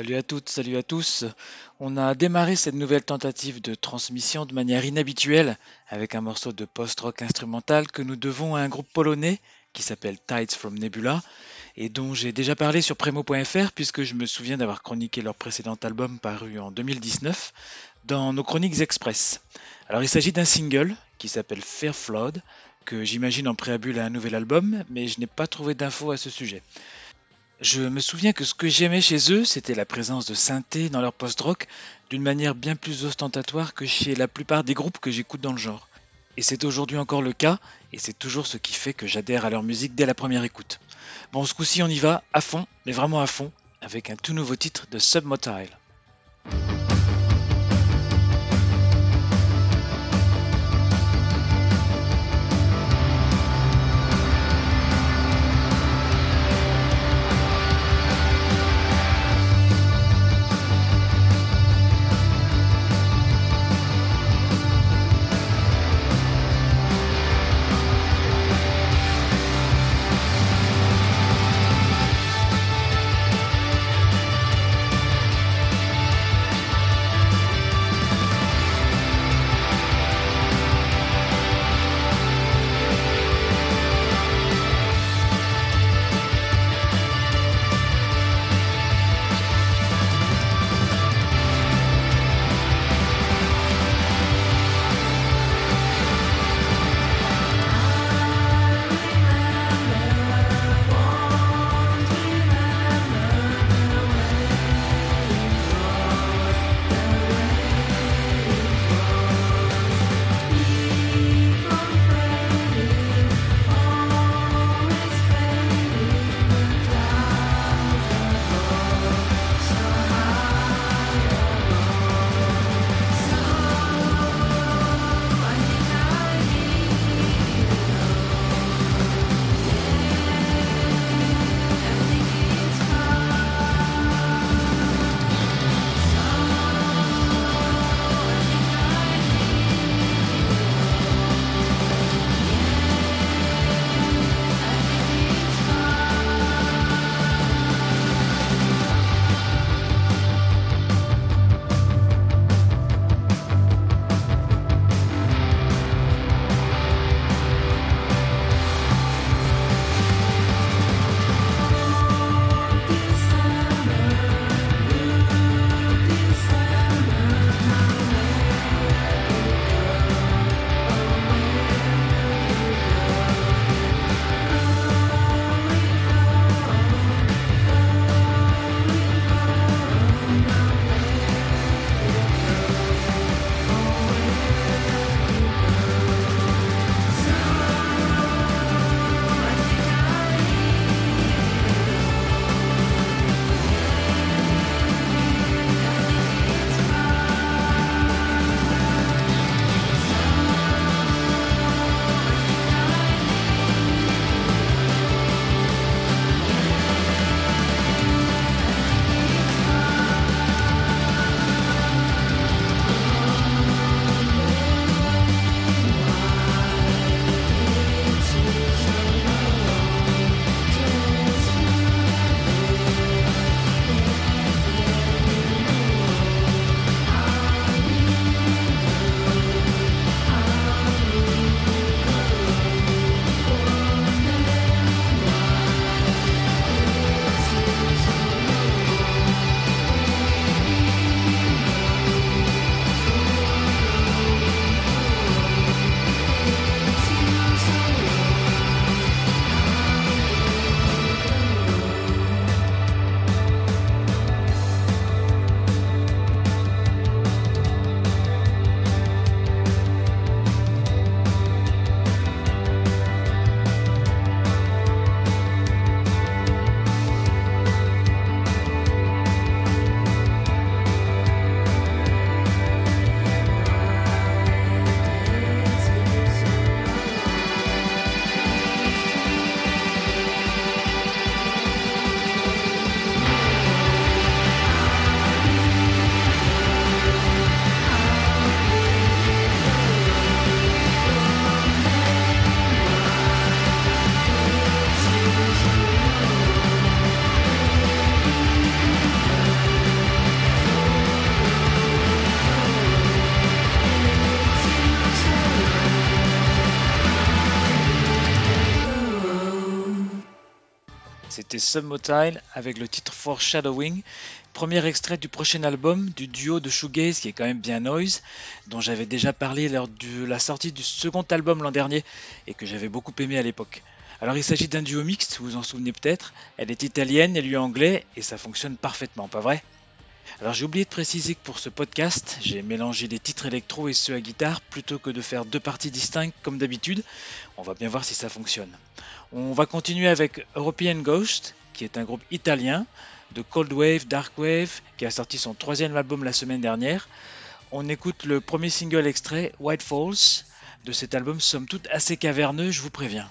Salut à toutes, salut à tous. On a démarré cette nouvelle tentative de transmission de manière inhabituelle avec un morceau de post-rock instrumental que nous devons à un groupe polonais qui s'appelle Tides from Nebula et dont j'ai déjà parlé sur Premo.fr puisque je me souviens d'avoir chroniqué leur précédent album paru en 2019 dans nos chroniques express. Alors il s'agit d'un single qui s'appelle Fair Flood que j'imagine en préambule à un nouvel album mais je n'ai pas trouvé d'infos à ce sujet. Je me souviens que ce que j'aimais chez eux, c'était la présence de synthé dans leur post-rock d'une manière bien plus ostentatoire que chez la plupart des groupes que j'écoute dans le genre. Et c'est aujourd'hui encore le cas, et c'est toujours ce qui fait que j'adhère à leur musique dès la première écoute. Bon, ce coup-ci, on y va à fond, mais vraiment à fond, avec un tout nouveau titre de Submotile. Submotile avec le titre Foreshadowing, premier extrait du prochain album du duo de shoegaze qui est quand même bien noise, dont j'avais déjà parlé lors de la sortie du second album l'an dernier et que j'avais beaucoup aimé à l'époque. Alors il s'agit d'un duo mixte, vous vous en souvenez peut-être, elle est italienne et lui anglais et ça fonctionne parfaitement, pas vrai? Alors j'ai oublié de préciser que pour ce podcast, j'ai mélangé des titres électro et ceux à guitare plutôt que de faire deux parties distinctes comme d'habitude. On va bien voir si ça fonctionne. On va continuer avec European Ghost, qui est un groupe italien de Cold Wave, Dark Wave, qui a sorti son troisième album la semaine dernière. On écoute le premier single extrait, White Falls, de cet album somme toute assez caverneux, je vous préviens.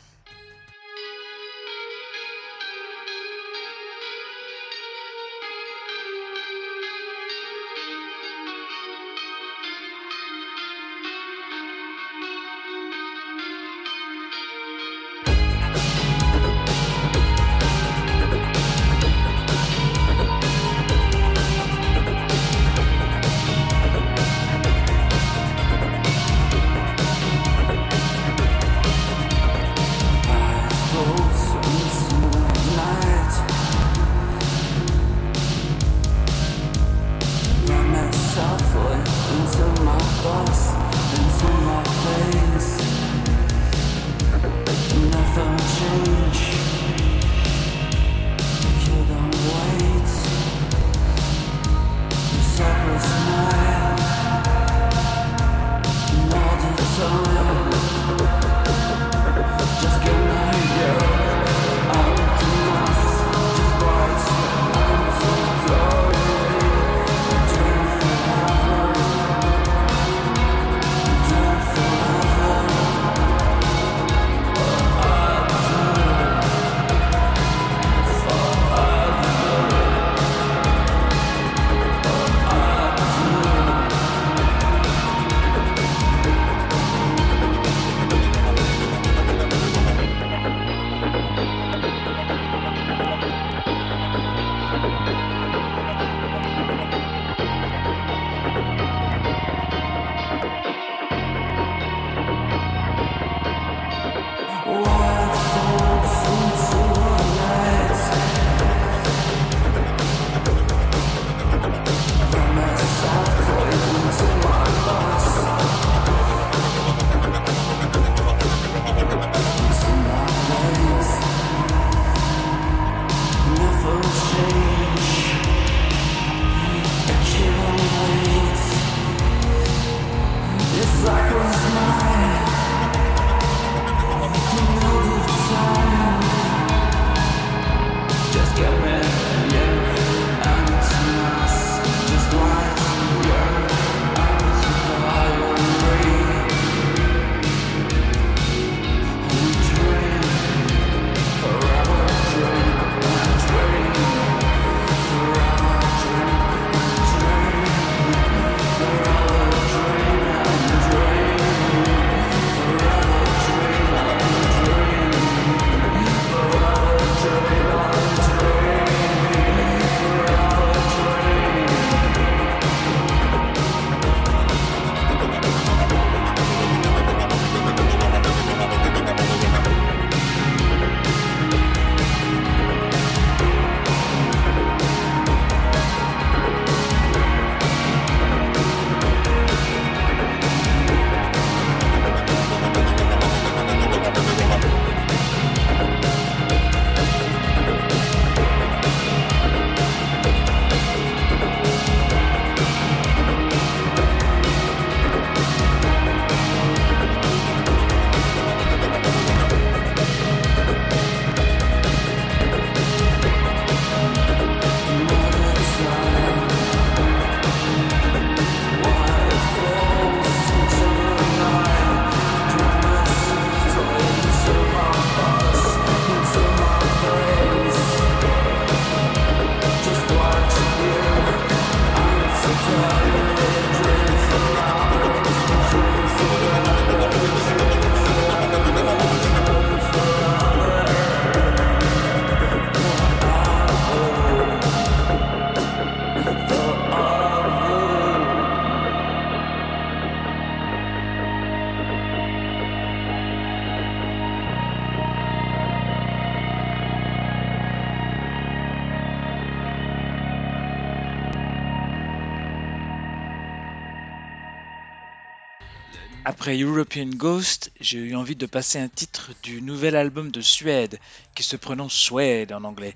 Après European Ghost, j'ai eu envie de passer un titre du nouvel album de Suède, qui se prononce Suède en anglais,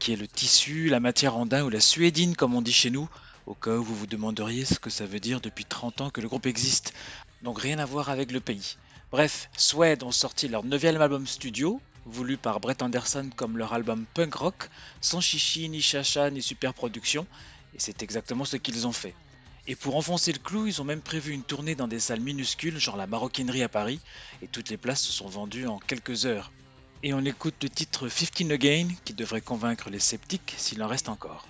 qui est le tissu, la matière andin ou la suédine comme on dit chez nous, au cas où vous vous demanderiez ce que ça veut dire depuis 30 ans que le groupe existe. Donc rien à voir avec le pays. Bref, Suède ont sorti leur neuvième album studio, voulu par Brett Anderson comme leur album punk rock, sans chichi, ni chacha, ni super production, et c'est exactement ce qu'ils ont fait. Et pour enfoncer le clou, ils ont même prévu une tournée dans des salles minuscules, genre la Maroquinerie à Paris, et toutes les places se sont vendues en quelques heures. Et on écoute le titre 15 Again, qui devrait convaincre les sceptiques s'il en reste encore.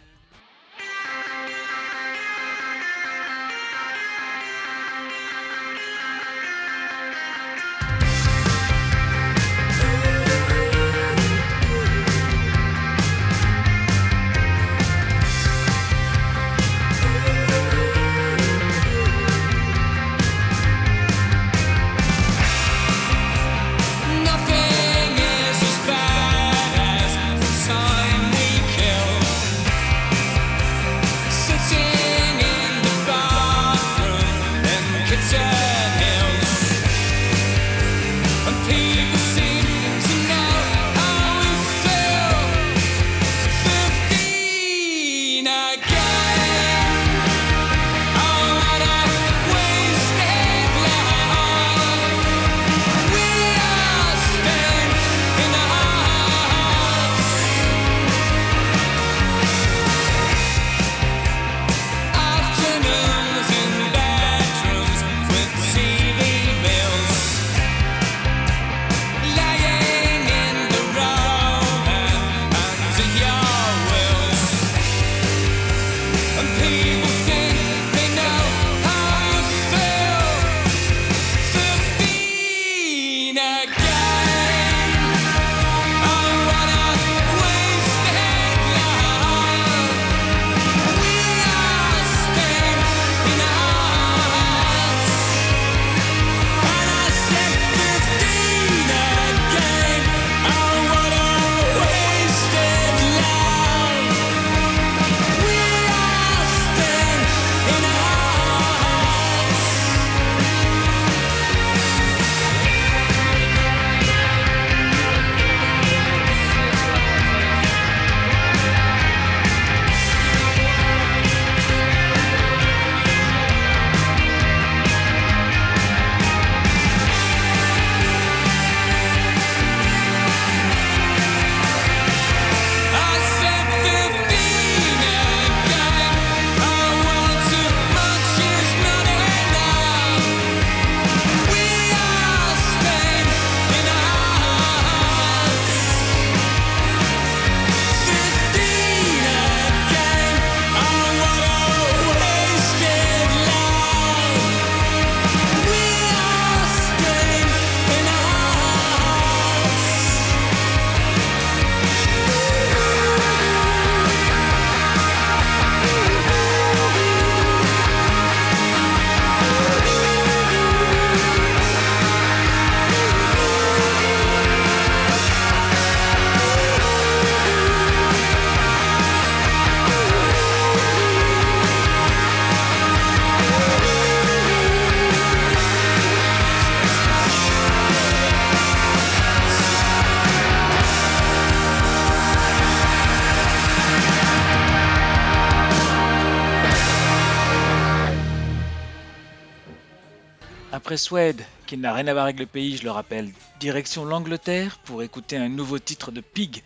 Suède, qui n'a rien à voir avec le pays, je le rappelle, direction l'Angleterre pour écouter un nouveau titre de Pig,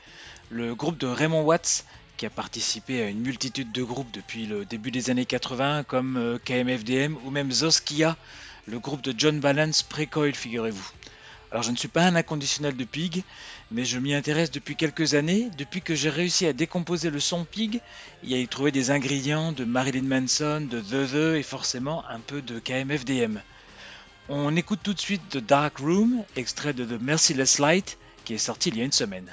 le groupe de Raymond Watts, qui a participé à une multitude de groupes depuis le début des années 80, comme euh, KMFDM ou même Zoskia, le groupe de John Balance pré-coil, figurez-vous. Alors je ne suis pas un inconditionnel de Pig, mais je m'y intéresse depuis quelques années, depuis que j'ai réussi à décomposer le son Pig et à y trouver des ingrédients de Marilyn Manson, de The The et forcément un peu de KMFDM. On écoute tout de suite The Dark Room, extrait de The Merciless Light, qui est sorti il y a une semaine.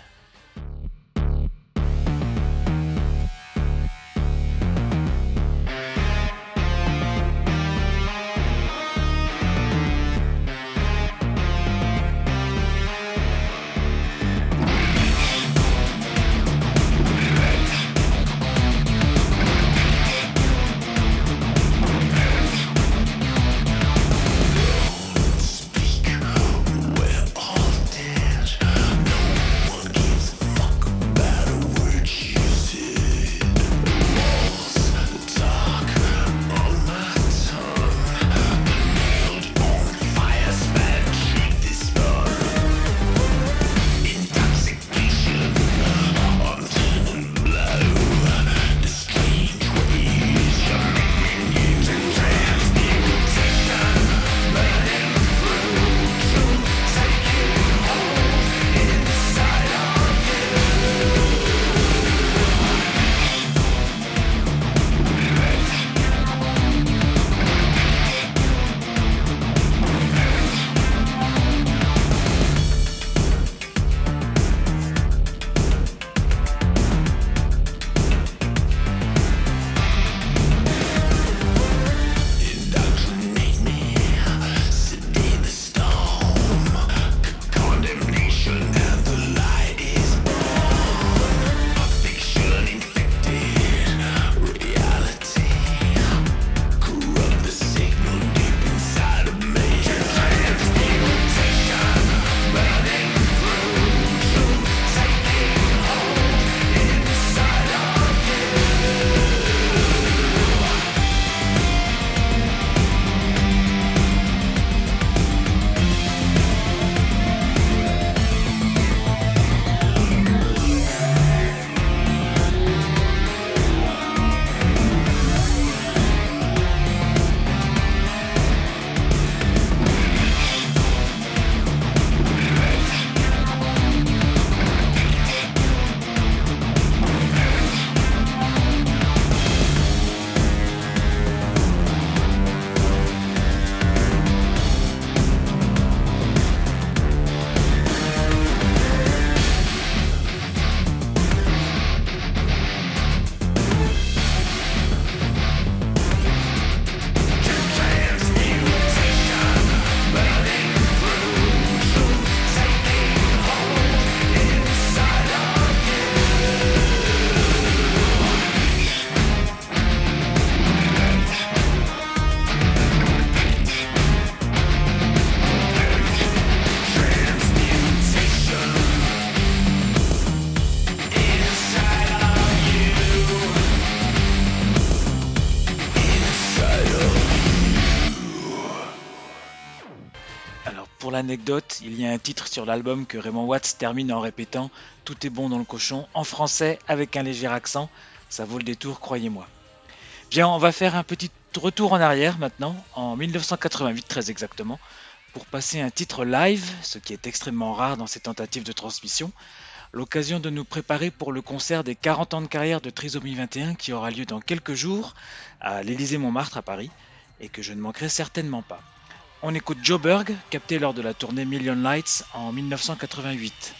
Il y a un titre sur l'album que Raymond Watts termine en répétant Tout est bon dans le cochon en français avec un léger accent. Ça vaut le détour, croyez-moi. Bien, on va faire un petit retour en arrière maintenant, en 1988 très exactement, pour passer un titre live, ce qui est extrêmement rare dans ces tentatives de transmission. L'occasion de nous préparer pour le concert des 40 ans de carrière de Trisomie 21 qui aura lieu dans quelques jours à l'Élysée Montmartre à Paris et que je ne manquerai certainement pas. On écoute Joe Berg, capté lors de la tournée Million Lights en 1988.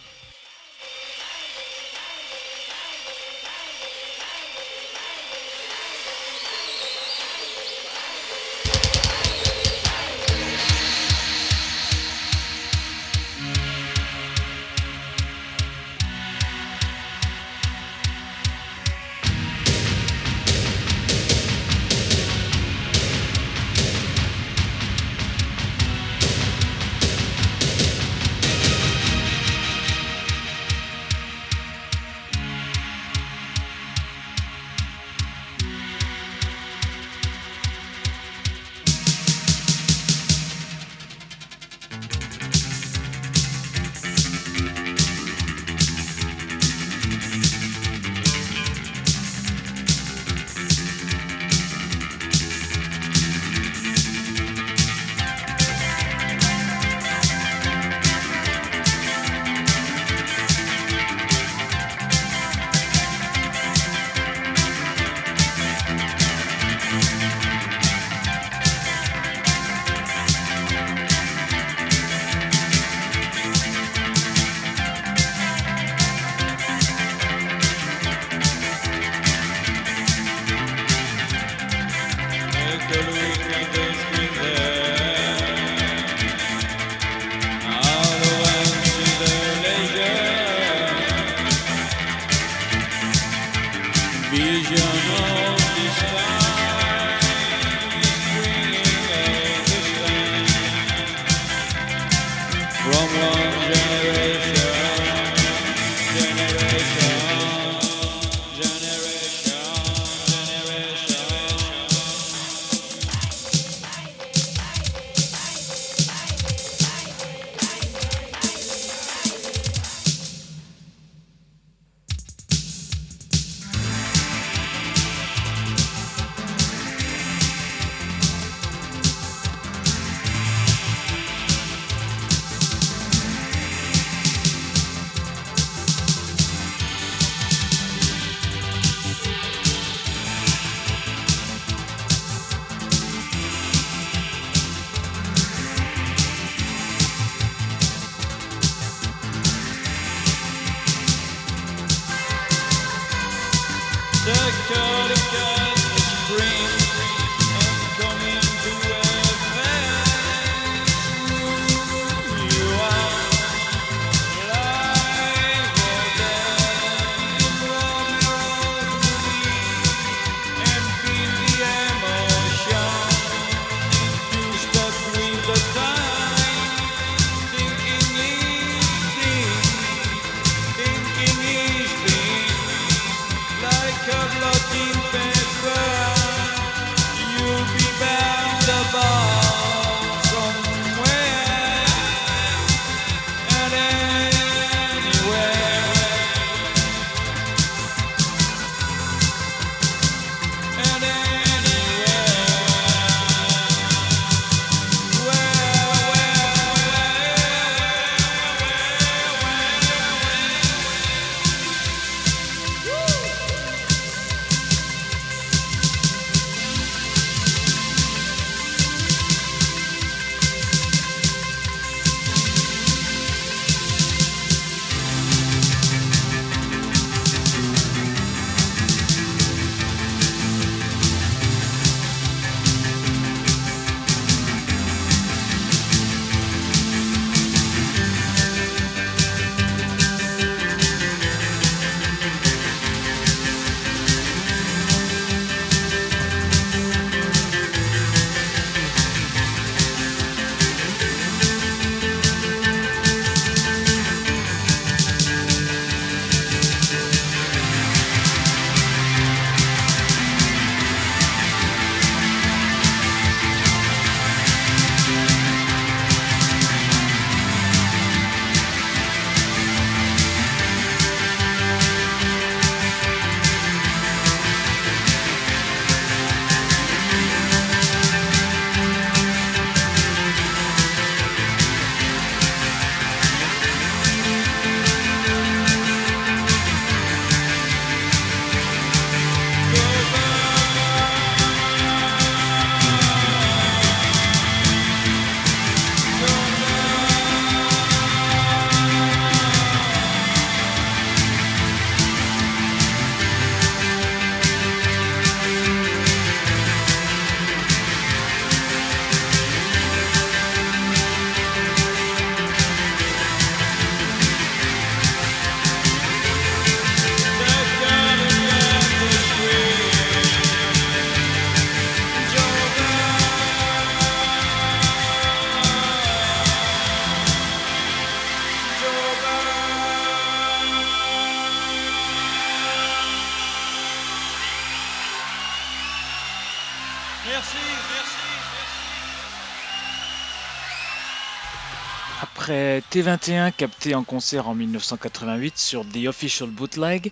T21 capté en concert en 1988 sur The Official Bootleg,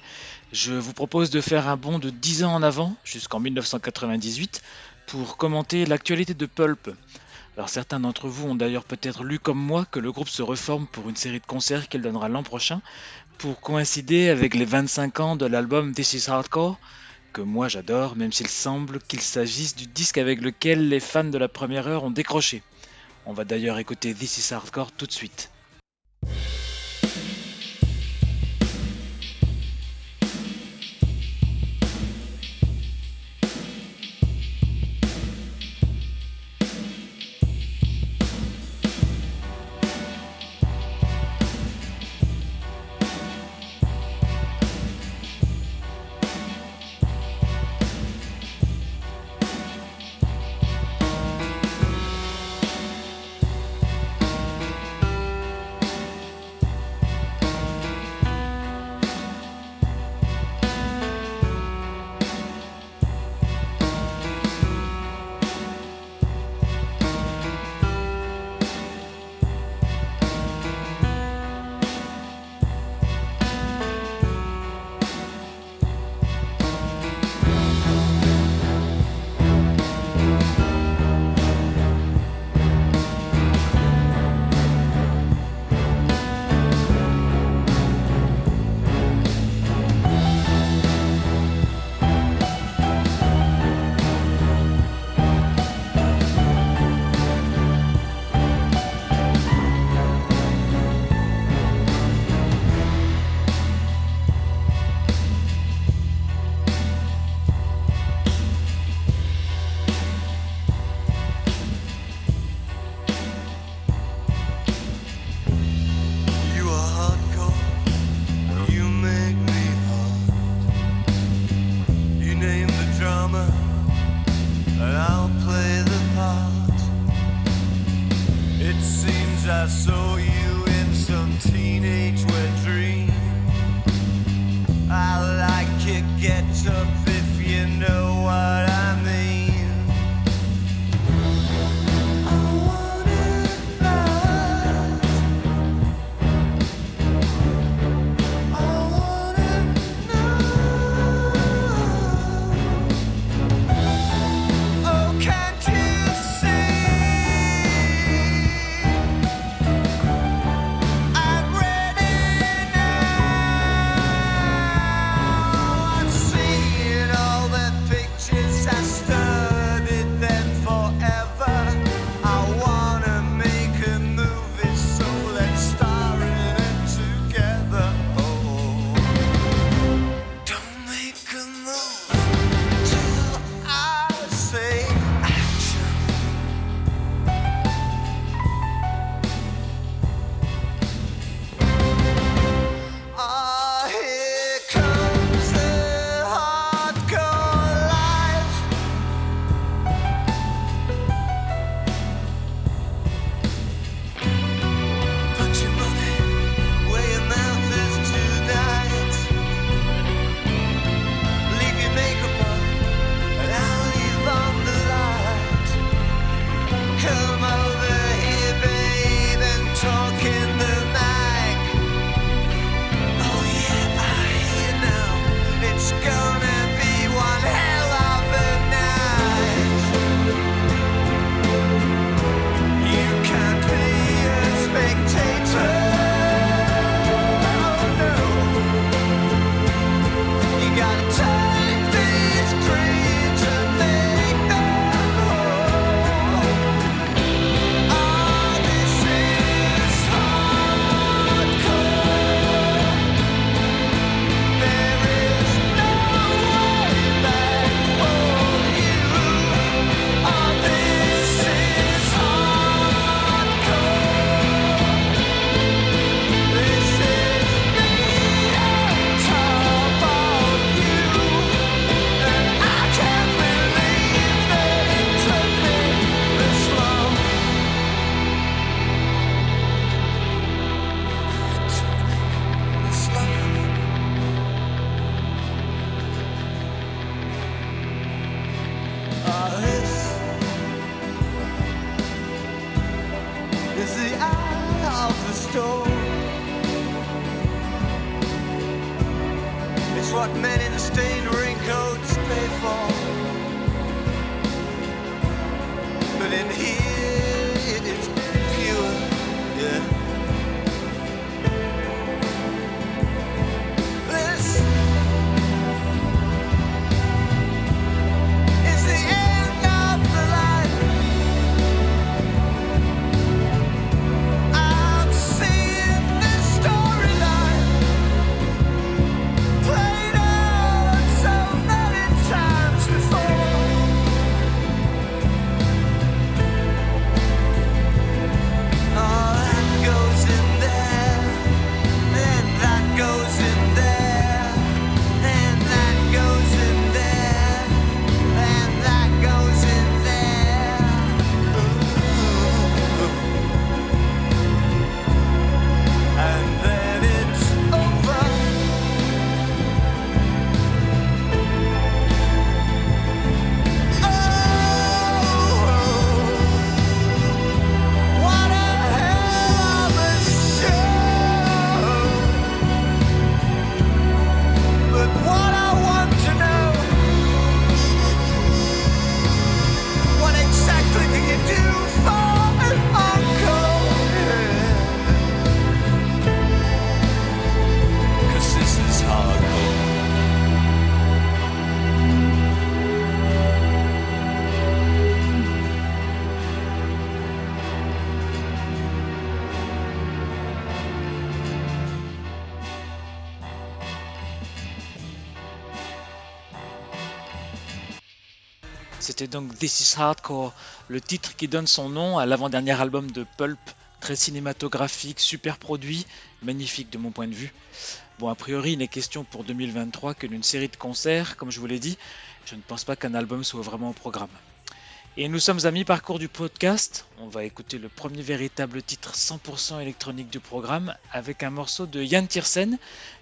je vous propose de faire un bond de 10 ans en avant, jusqu'en 1998, pour commenter l'actualité de Pulp. Alors certains d'entre vous ont d'ailleurs peut-être lu comme moi que le groupe se reforme pour une série de concerts qu'il donnera l'an prochain, pour coïncider avec les 25 ans de l'album This Is Hardcore, que moi j'adore, même s'il semble qu'il s'agisse du disque avec lequel les fans de la première heure ont décroché. On va d'ailleurs écouter This Is Hardcore tout de suite. You This is Hardcore, le titre qui donne son nom à l'avant-dernier album de Pulp, très cinématographique, super produit, magnifique de mon point de vue. Bon, a priori, il n'est question pour 2023 que d'une série de concerts, comme je vous l'ai dit, je ne pense pas qu'un album soit vraiment au programme. Et nous sommes à mi-parcours du podcast, on va écouter le premier véritable titre 100% électronique du programme avec un morceau de Yann Tiersen,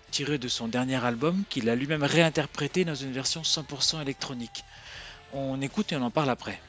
tiré de son dernier album qu'il a lui-même réinterprété dans une version 100% électronique. On écoute et on en parle après.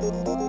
Thank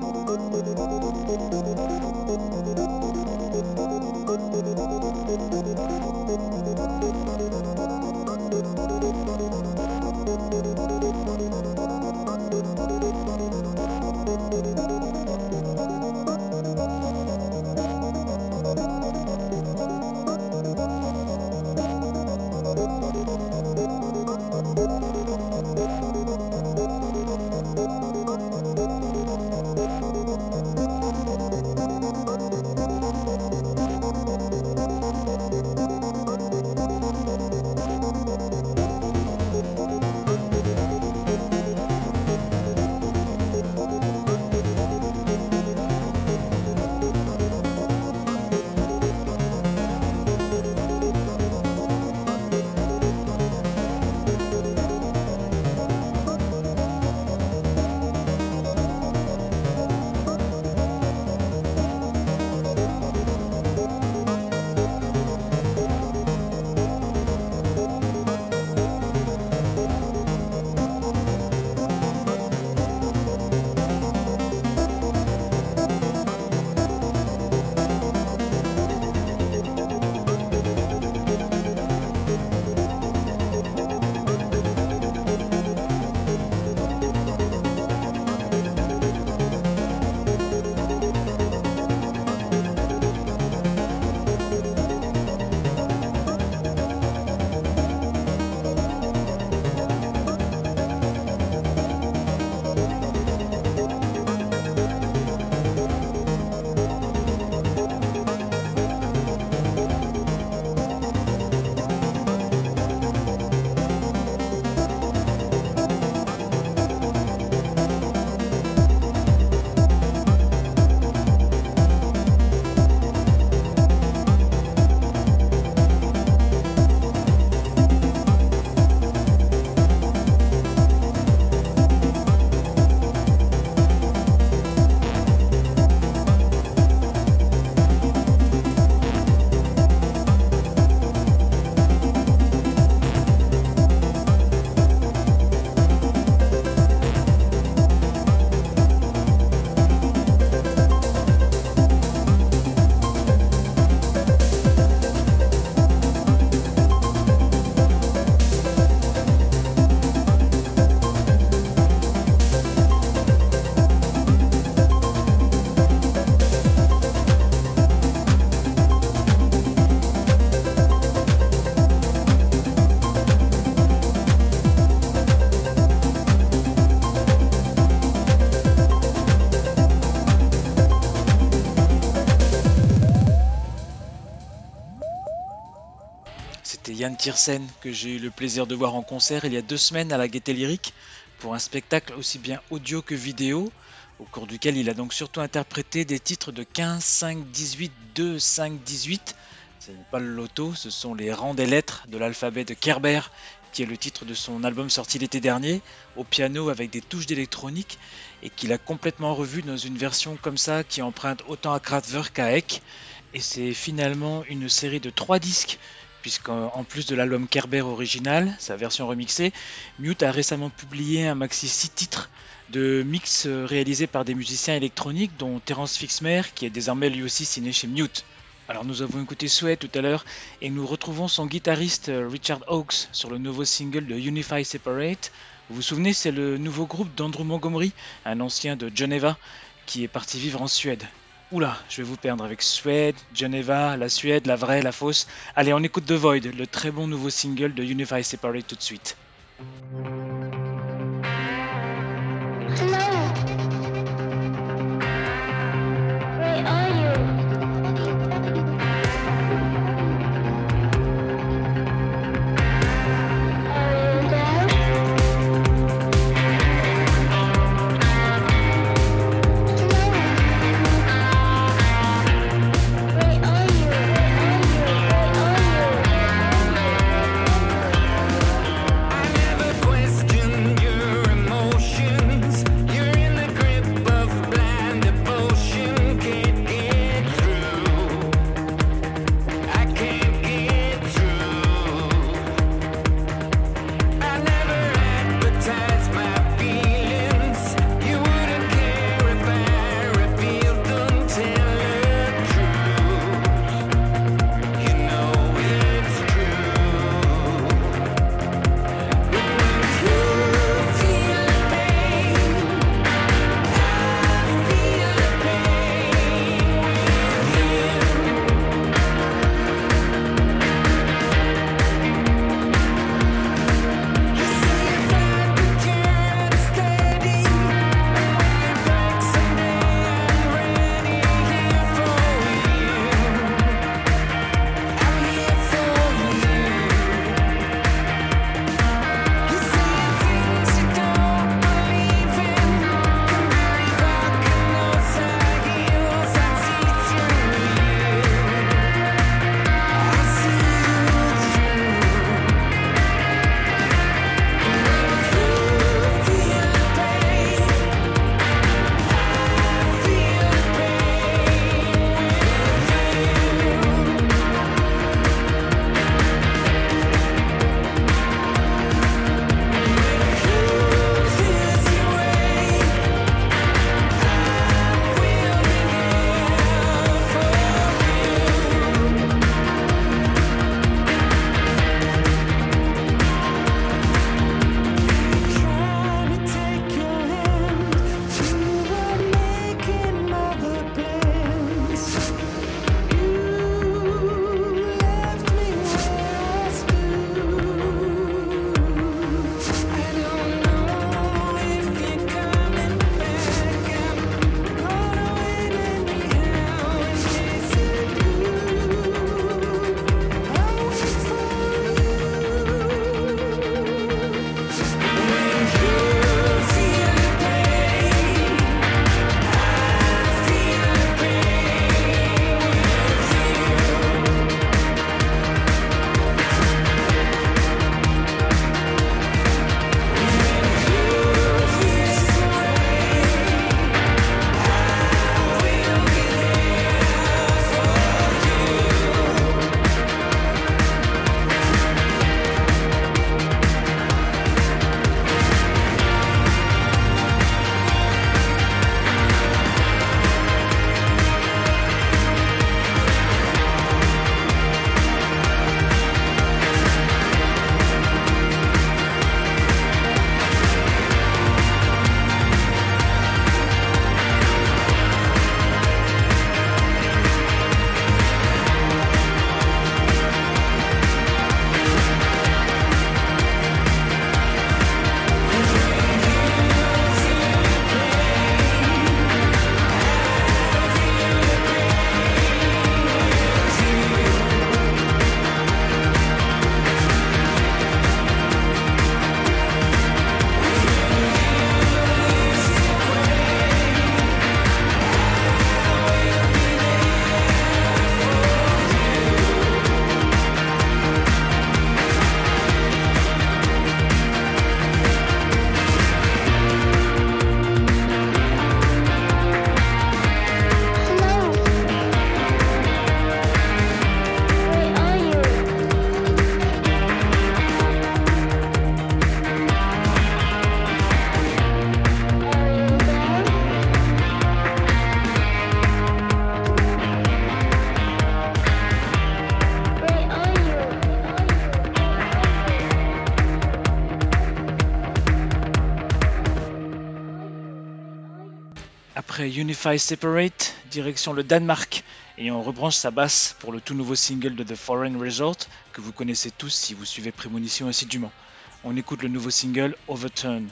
Que j'ai eu le plaisir de voir en concert il y a deux semaines à la Gaieté Lyrique, pour un spectacle aussi bien audio que vidéo, au cours duquel il a donc surtout interprété des titres de 15, 5, 18, 2, 5, 18. Ce n'est pas le loto, ce sont les rangs des lettres de l'alphabet de Kerber, qui est le titre de son album sorti l'été dernier, au piano avec des touches d'électronique, et qu'il a complètement revu dans une version comme ça qui emprunte autant à Kraftwerk qu'à Eck. Et c'est finalement une série de trois disques, puisqu'en plus de l'album Kerber original, sa version remixée, Mute a récemment publié un maxi 6 titres de mix réalisés par des musiciens électroniques, dont Terence Fixmer, qui est désormais lui aussi signé chez Mute. Alors nous avons écouté Sweat tout à l'heure et nous retrouvons son guitariste Richard Oakes sur le nouveau single de Unify Separate. Vous vous souvenez, c'est le nouveau groupe d'Andrew Montgomery, un ancien de Geneva, qui est parti vivre en Suède. Oula, je vais vous perdre avec Suède, Geneva, la Suède, la vraie, la fausse. Allez, on écoute The Void, le très bon nouveau single de Unify Separate tout de suite. Unify Separate, direction le Danemark, et on rebranche sa basse pour le tout nouveau single de The Foreign Resort, que vous connaissez tous si vous suivez Prémonition assidûment. On écoute le nouveau single Overturn.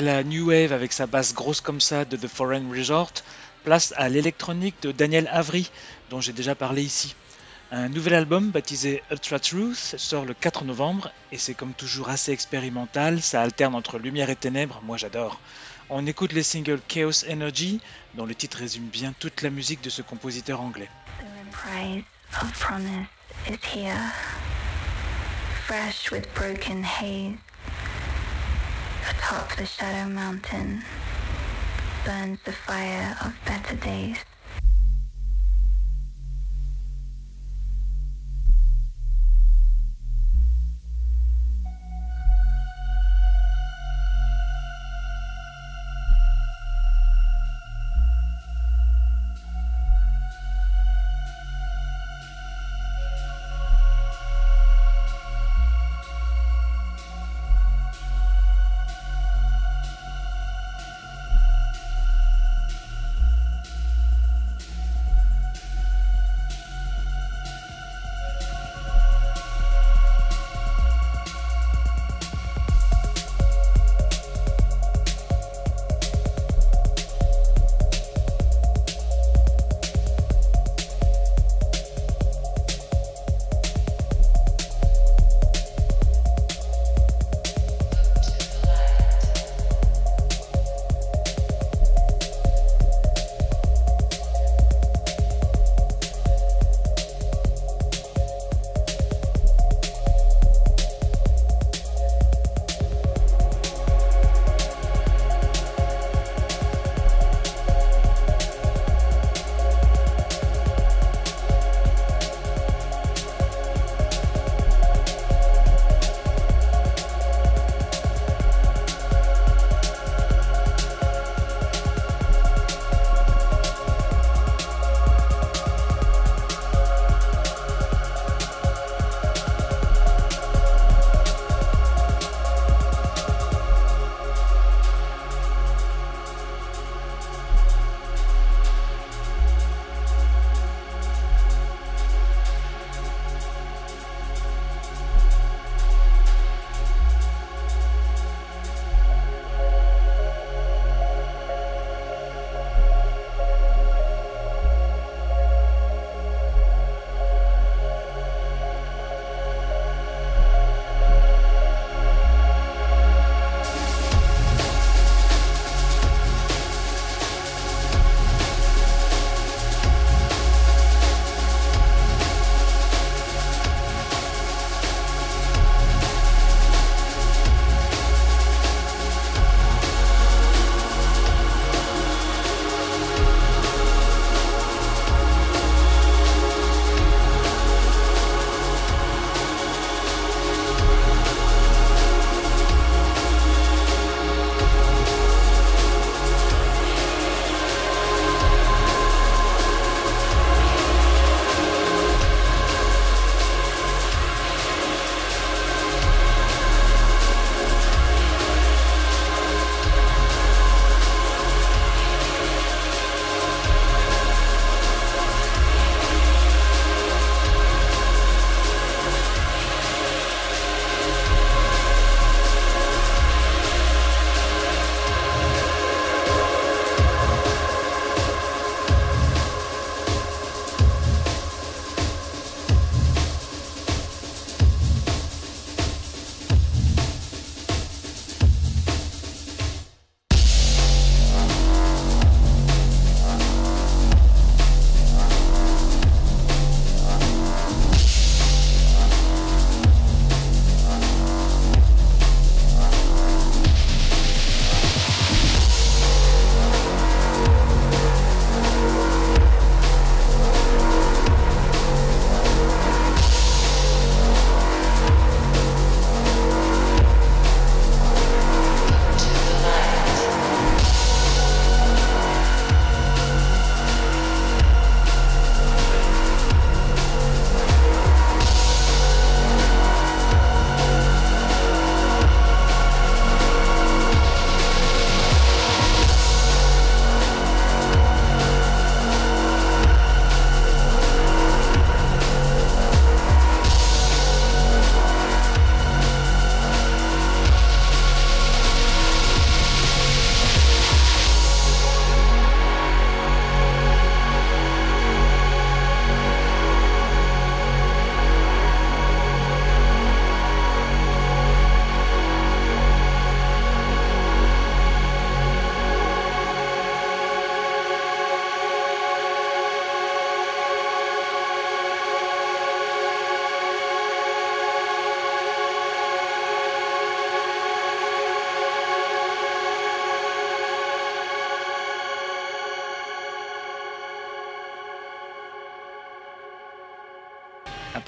La New Wave avec sa basse grosse comme ça de The Foreign Resort, place à l'électronique de Daniel Avery, dont j'ai déjà parlé ici. Un nouvel album baptisé Ultra Truth sort le 4 novembre et c'est comme toujours assez expérimental, ça alterne entre lumière et ténèbres, moi j'adore. On écoute les singles Chaos Energy, dont le titre résume bien toute la musique de ce compositeur anglais. haze. Atop the shadow mountain burns the fire of better days.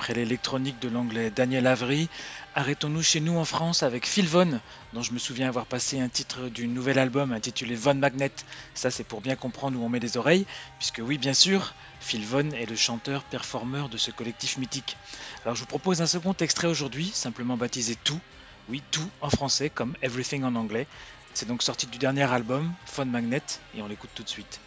après l'électronique de l'anglais Daniel Avery, arrêtons-nous chez nous en France avec Phil Vaughan, dont je me souviens avoir passé un titre du nouvel album intitulé Von Magnet. Ça, c'est pour bien comprendre où on met les oreilles, puisque oui, bien sûr, Phil Vaughan est le chanteur-performeur de ce collectif mythique. Alors, je vous propose un second extrait aujourd'hui, simplement baptisé Tout. Oui, tout en français, comme Everything en anglais. C'est donc sorti du dernier album, Von Magnet, et on l'écoute tout de suite.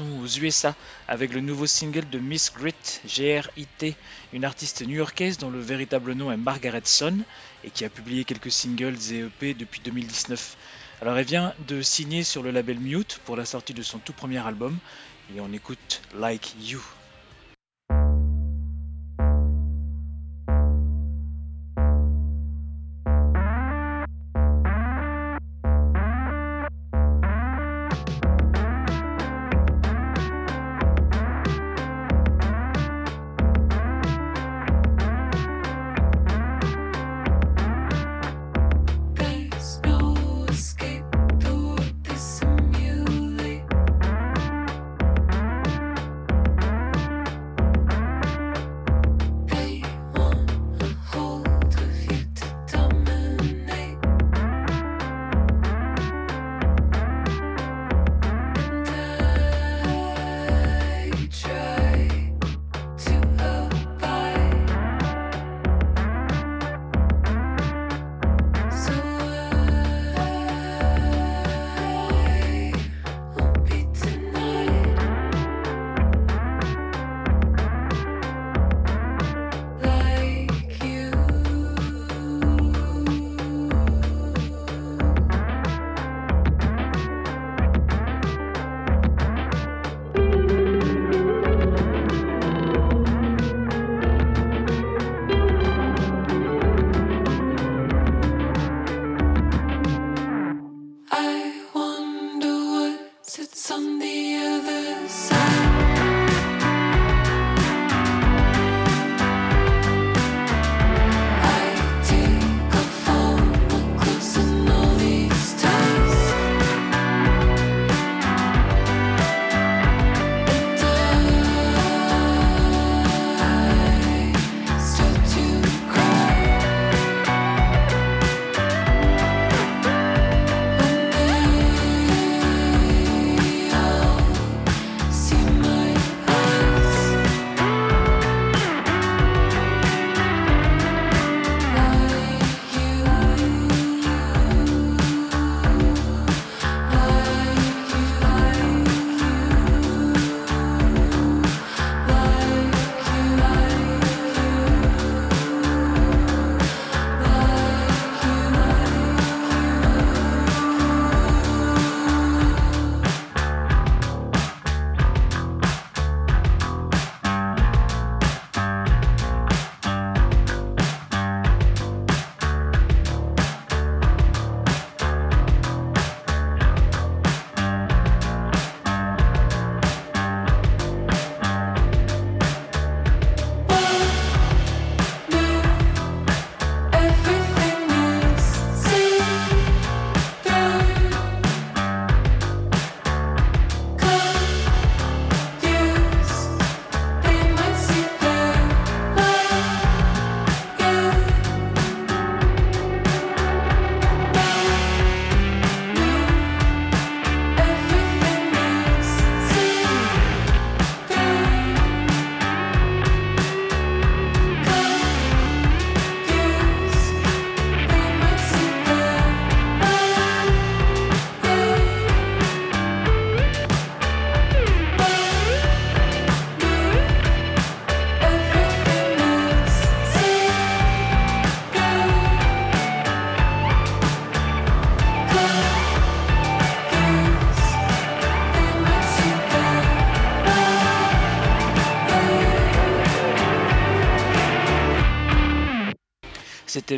Aux USA avec le nouveau single de Miss Grit, G-R-I-T, une artiste new-yorkaise dont le véritable nom est Margaret Son et qui a publié quelques singles et EP depuis 2019. Alors elle vient de signer sur le label Mute pour la sortie de son tout premier album et on écoute Like You.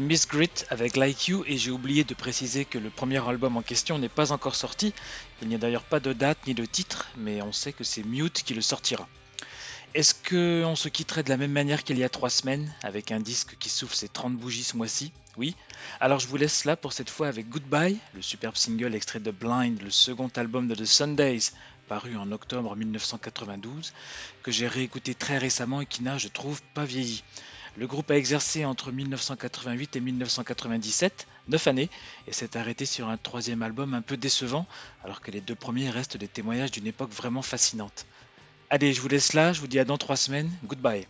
Miss Grit avec Like You et j'ai oublié de préciser que le premier album en question n'est pas encore sorti. Il n'y a d'ailleurs pas de date ni de titre, mais on sait que c'est Mute qui le sortira. Est-ce qu'on se quitterait de la même manière qu'il y a trois semaines, avec un disque qui souffle ses 30 bougies ce mois-ci? Oui Alors je vous laisse là pour cette fois avec Goodbye, le superbe single extrait de Blind, le second album de The Sundays, paru en octobre 1992, que j'ai réécouté très récemment et qui n'a, je trouve, pas vieilli. Le groupe a exercé entre 1988 et 1997, 9 années, et s'est arrêté sur un troisième album un peu décevant, alors que les deux premiers restent des témoignages d'une époque vraiment fascinante. Allez, je vous laisse là, je vous dis à dans trois semaines, goodbye.